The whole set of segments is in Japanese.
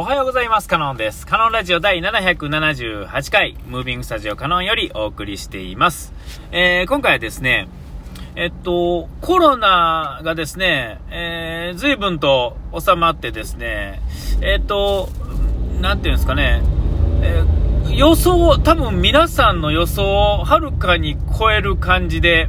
おはようございます。カノンです。カノンラジオ第778回、ムービングスタジオカノンよりお送りしています。えー、今回はですね、えっと、コロナがですね、えー、随分と収まってですね、えっと、なんていうんですかね、えー、予想、多分皆さんの予想をはるかに超える感じで、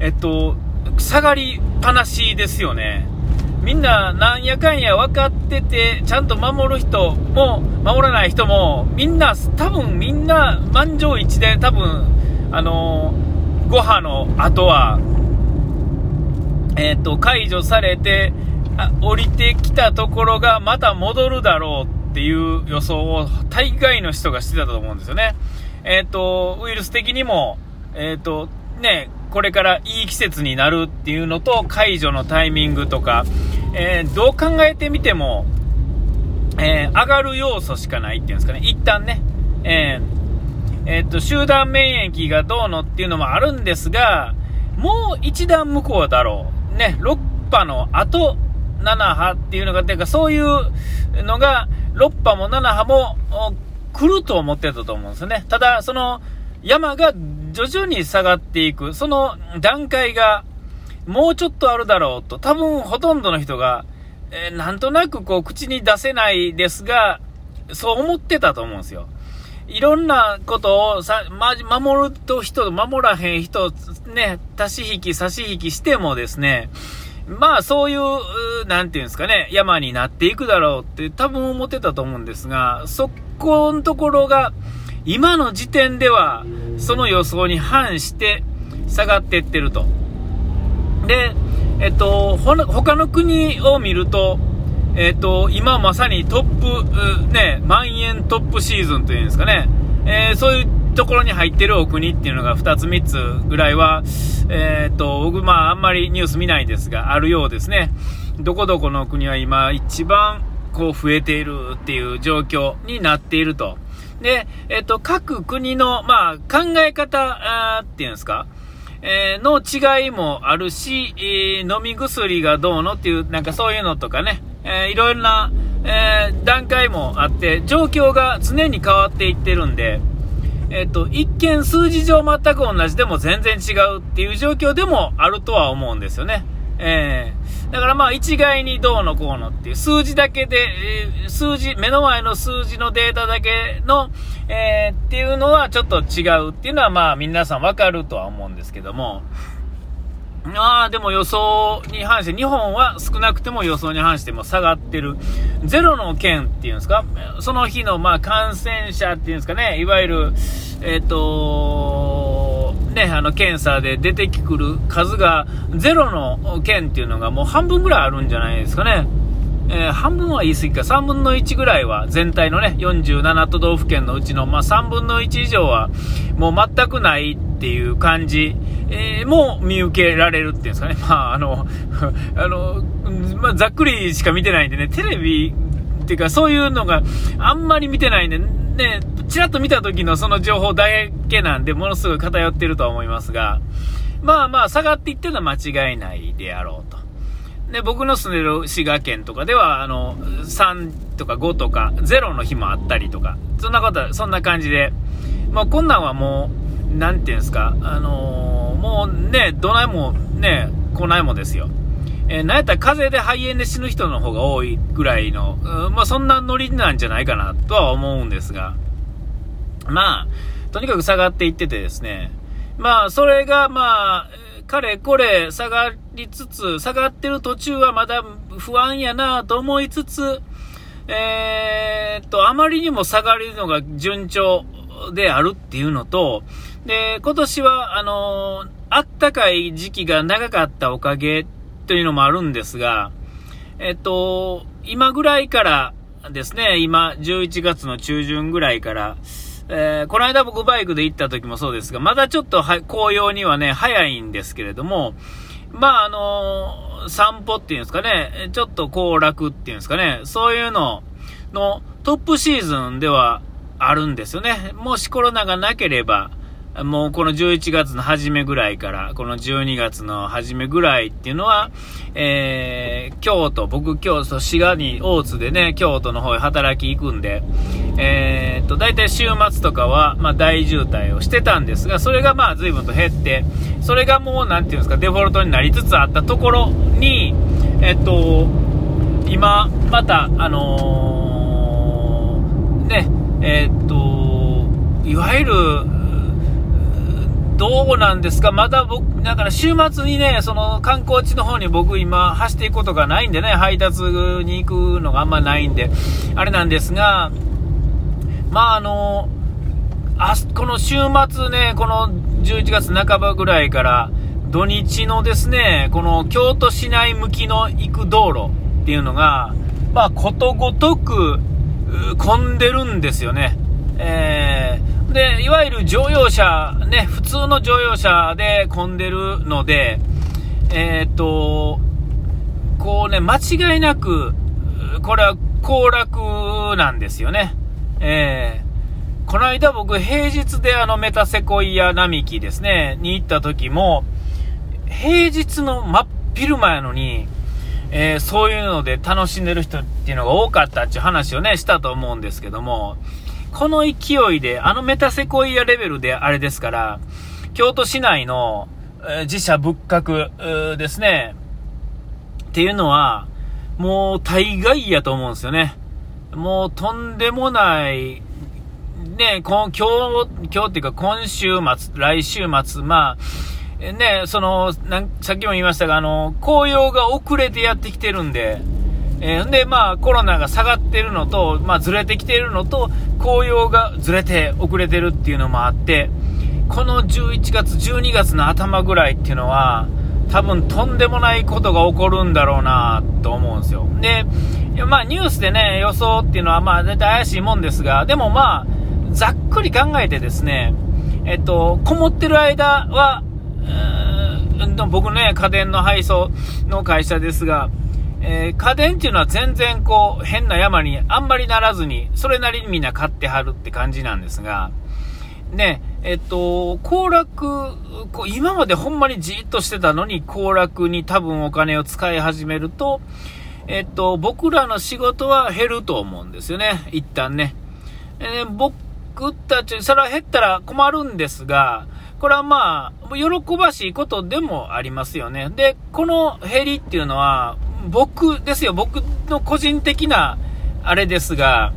えっと、下がりっぱなしですよね。みんななんやかんや分かってて、ちゃんと守る人も、守らない人も、みんな、多分みんな満場一致で、多分、あのー、5波の後は、えっ、ー、と、解除されて、あ降りてきたところがまた戻るだろうっていう予想を大概の人がしてたと思うんですよね。えっ、ー、と、ウイルス的にも、えっ、と、ね、これからいい季節になるっていうのと、解除のタイミングとか、えー、どう考えてみても、えー、上がる要素しかないっていうんですかね、一旦ね、えー、えー、っと、集団免疫がどうのっていうのもあるんですが、もう一段向こうだろう。ね、6波の後、7波っていうのが、てかそういうのが、6波も7波も来ると思ってたと思うんですよね。ただ、その山が徐々に下がっていく、その段階がもうちょっとあるだろうと、多分ほとんどの人が、えー、なんとなくこう口に出せないですが、そう思ってたと思うんですよ。いろんなことをさ、ま、守ると人、守らへん人、ね、足し引き、差し引きしてもですね、まあそういう、なんていうんですかね、山になっていくだろうって多分思ってたと思うんですが、そこのところが、今の時点では、その予想に反して下がっていってると。で、えっと、ほ他の国を見ると、えっと、今まさにトップ、ね、万円トップシーズンというんですかね、えー、そういうところに入ってるお国っていうのが2つ3つぐらいは、えー、っと、僕、まあ、あんまりニュース見ないですが、あるようですね。どこどこの国は今一番こう増えているっていう状況になっていると。で、えっと、各国の、まあ、考え方っていうんですか、えー、の違いもあるし、えー、飲み薬がどうのっていう、なんかそういうのとかね、えー、いろいろな、えー、段階もあって、状況が常に変わっていってるんで、えっ、と、一見数字上全く同じでも全然違うっていう状況でもあるとは思うんですよね。えー、だからまあ一概にどうのこうのっていう数字だけで、え、数字、目の前の数字のデータだけの、えー、っていうのはちょっと違うっていうのはまあ皆さんわかるとは思うんですけども、ああ、でも予想に反して、日本は少なくても予想に反しても下がってる。ゼロの県っていうんですか？その日のまあ感染者っていうんですかね、いわゆる、えっ、ー、とね、あの検査で出てくる数がゼロの県っていうのがもう半分ぐらいあるんじゃないですかね。えー、半分は言い過ぎか、3分の1ぐらいは全体のね、47都道府県のうちの、まあ、3分の1以上はもう全くないっていう感じ、えー、も見受けられるっていうんですかね。まあ、あの、あの、まあ、ざっくりしか見てないんでね、テレビっていうかそういうのがあんまり見てないんで、ね、ちらっと見た時のその情報だけなんで、ものすごい偏ってるとは思いますが、まあまあ、下がっていってるのは間違いないであろうと。で、僕の住んでる滋賀県とかでは、あの、3とか5とか0の日もあったりとか、そんなこと、そんな感じで、まあ、こんなんはもう、なんていうんですか、あのー、もうね、どないもね、来ないもですよ。えー、なんやったら風邪で肺炎で死ぬ人の方が多いぐらいの、まあ、そんなノリなんじゃないかなとは思うんですが、まあ、とにかく下がっていっててですね、まあ、それが、まあ、かれこれ下がりつつ、下がってる途中はまだ不安やなと思いつつ、えー、っと、あまりにも下がるのが順調であるっていうのと、で、今年は、あのー、あったかい時期が長かったおかげというのもあるんですが、えっと、今ぐらいからですね、今、11月の中旬ぐらいから、えー、この間僕バイクで行った時もそうですが、まだちょっと紅葉にはね、早いんですけれども、まあ、あのー、散歩っていうんですかね、ちょっと行楽っていうんですかね、そういうののトップシーズンではあるんですよね。もしコロナがなければ、もうこの11月の初めぐらいから、この12月の初めぐらいっていうのは、えー、京都、僕京都、滋賀に大津でね、京都の方へ働き行くんで、えー、っと、大体週末とかは、まあ大渋滞をしてたんですが、それがまあ随分と減って、それがもう、なんていうんですか、デフォルトになりつつあったところに、えっと、今、また、あのー、ね、えー、っと、いわゆる、どうなんですか？まだ僕、だから週末にね、その観光地の方に僕今走っていくことがないんでね、配達に行くのがあんまないんで、あれなんですが、まああの、あこの週末ね、この11月半ばぐらいから土日のですね、この京都市内向きの行く道路っていうのが、まあことごとく混んでるんですよね。えーで、いわゆる乗用車、ね、普通の乗用車で混んでるので、えー、っと、こうね、間違いなく、これは行楽なんですよね。えー、この間僕平日であのメタセコイア並木ですね、に行った時も、平日の真っ昼間やのに、えー、そういうので楽しんでる人っていうのが多かったっていう話をね、したと思うんですけども、この勢いで、あのメタセコイアレベルであれですから、京都市内の、え自社仏閣ですね、っていうのは、もう大概やと思うんですよね。もうとんでもない、ね、今日、今日っていうか今週末、来週末、まあ、ね、その、さっきも言いましたが、あの、紅葉が遅れてやってきてるんで、えー、で、まあ、コロナが下がってるのと、まあ、ずれてきてるのと、紅葉がずれて遅れてるっていうのもあって、この11月、12月の頭ぐらいっていうのは、多分とんでもないことが起こるんだろうなと思うんですよ。で、まあニュースでね、予想っていうのはまあ絶対怪しいもんですが、でもまあ、ざっくり考えてですね、えっと、こもってる間は、僕ね、家電の配送の会社ですが、えー、家電っていうのは全然こう、変な山にあんまりならずに、それなりにみんな買ってはるって感じなんですが、ね、えっと、行楽、こう今までほんまにじっとしてたのに、行楽に多分お金を使い始めると、えっと、僕らの仕事は減ると思うんですよね、一旦ね。えー、僕たち、それは減ったら困るんですが、これはまあ、喜ばしいことでもありますよね。で、この減りっていうのは、僕ですよ、僕の個人的なあれですが、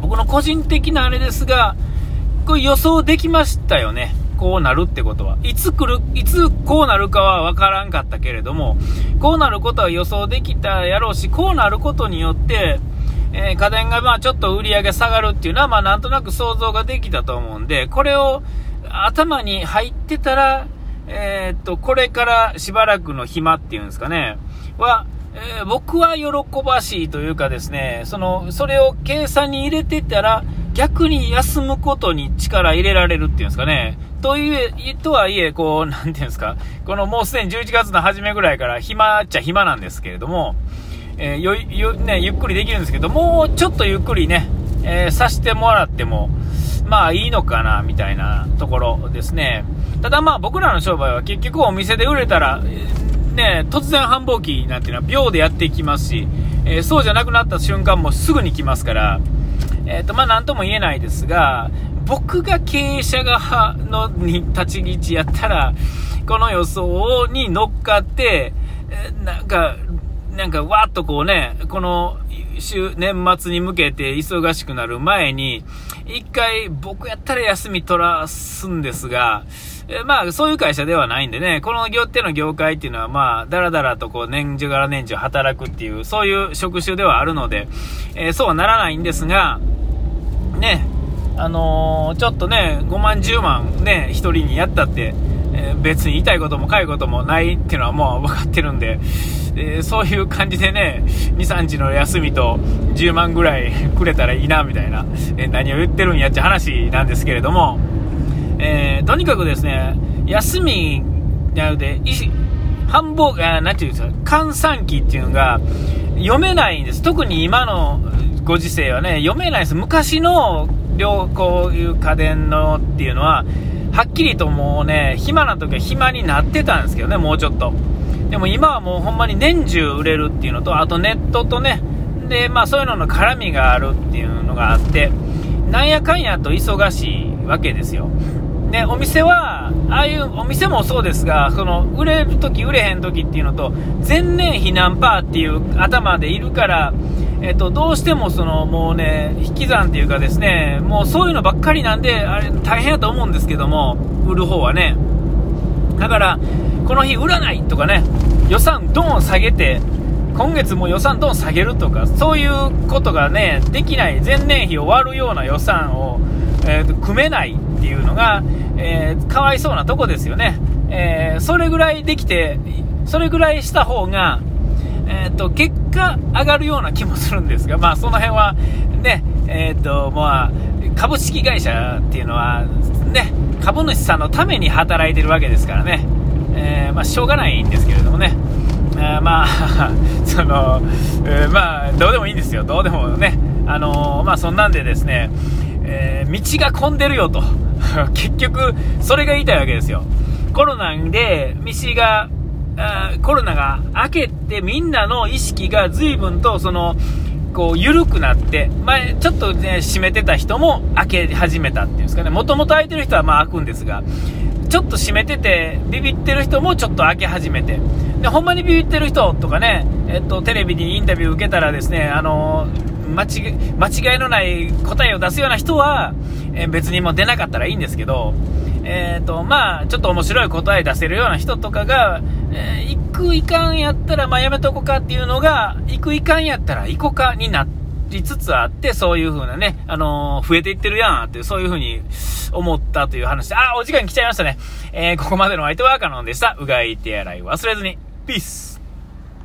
僕の個人的なあれですが、これ予想できましたよね。こうなるってことは。いつ来る、いつこうなるかはわからんかったけれども、こうなることは予想できたやろうし、こうなることによって、えー、家電がまあちょっと売り上げ下がるっていうのは、まあなんとなく想像ができたと思うんで、これを頭に入ってたら、えー、っと、これからしばらくの暇っていうんですかね、は、えー、僕は喜ばしいというかですね、その、それを計算に入れてたら、逆に休むことに力入れられるっていうんですかね。という、とはいえ、こう、なんていうんですか、このもうすでに11月の初めぐらいから暇っちゃ暇なんですけれども、えー、よ、よ、ね、ゆっくりできるんですけど、もうちょっとゆっくりね、えー、さしてもらっても、まあいいのかな、みたいなところですね。ただまあ僕らの商売は結局お店で売れたら、ね、突然繁忙期なんていうのは秒でやっていきますし、えー、そうじゃなくなった瞬間もすぐに来ますから、えっ、ー、と、まあ、なんとも言えないですが、僕が経営者側のに立ち位置やったら、この予想に乗っかって、えなんか、なんかわっとこうね、この週、年末に向けて忙しくなる前に、一回僕やったら休み取らすんですが、えまあ、そういう会社ではないんでね、この業っての業界っていうのは、まあ、だらだらとこう、年中から年中働くっていう、そういう職種ではあるので、えー、そうはならないんですが、ね、あのー、ちょっとね、5万、10万ね、1人にやったって、えー、別に痛いこともかゆいこともないっていうのはもう分かってるんで、えー、そういう感じでね、2、3日の休みと10万ぐらいくれたらいいな、みたいな、え何を言ってるんやっちゃ話なんですけれども、え、とにかくですね、休みなので、繁忙、あなんていうんですか、閑散期っていうのが読めないんです。特に今のご時世はね、読めないです。昔の両こういう家電のっていうのは、はっきりともうね、暇な時は暇になってたんですけどね、もうちょっと。でも今はもうほんまに年中売れるっていうのと、あとネットとね、で、まあそういうのの絡みがあるっていうのがあって、なんやかんやと忙しいわけですよ。で、お店は、ああいうお店もそうですが、その、売れるとき、売れへんときっていうのと、前年避難パーっていう頭でいるから、えっと、どうしてもその、もうね、引き算っていうかですね、もうそういうのばっかりなんで、あれ、大変やと思うんですけども、売る方はね。だから、この日売らないとかね、予算ドン下げて、今月も予算ドン下げるとか、そういうことがね、できない、前年比を割るような予算を、えー、組めないっていうのが、えー、かわいそうなとこですよね。えー、それぐらいできて、それぐらいした方が、えっ、と、結果上がるような気もするんですが、まあ、その辺は、ね、えっ、と、まあ、株式会社っていうのは、ね、株主さんのために働いてるわけですからね、えまあ、しょうがないんですけれどもね、えまあ、その、えまあ、どうでもいいんですよ、どうでもね、あのまあ、そんなんでですね、え道が混んでるよと。結局、それが言いたいわけですよ。コロナで、道が、コロナが明けてみんなの意識が随分とその、こう、緩くなって、前、ちょっとね、閉めてた人も開け始めたっていうんですかね。もともと開いてる人はまあ開くんですが、ちょっと閉めてて、ビビってる人もちょっと開け始めて。で、ほんまにビビってる人とかね、えっと、テレビにインタビュー受けたらですね、あの間違間違いのない答えを出すような人は、え、別にもう出なかったらいいんですけど、えーとまあ、ちょっと面白い答え出せるような人とかが、えー、行く行かんやったら、まあ、やめとこかっていうのが、行く行かんやったら行こかになりつつあって、そういう風なね、あのー、増えていってるやんっていう、そういう風に思ったという話で、あ、お時間来ちゃいましたね。えー、ここまでの相手はカノンでした。うがい手洗い忘れずに。ピース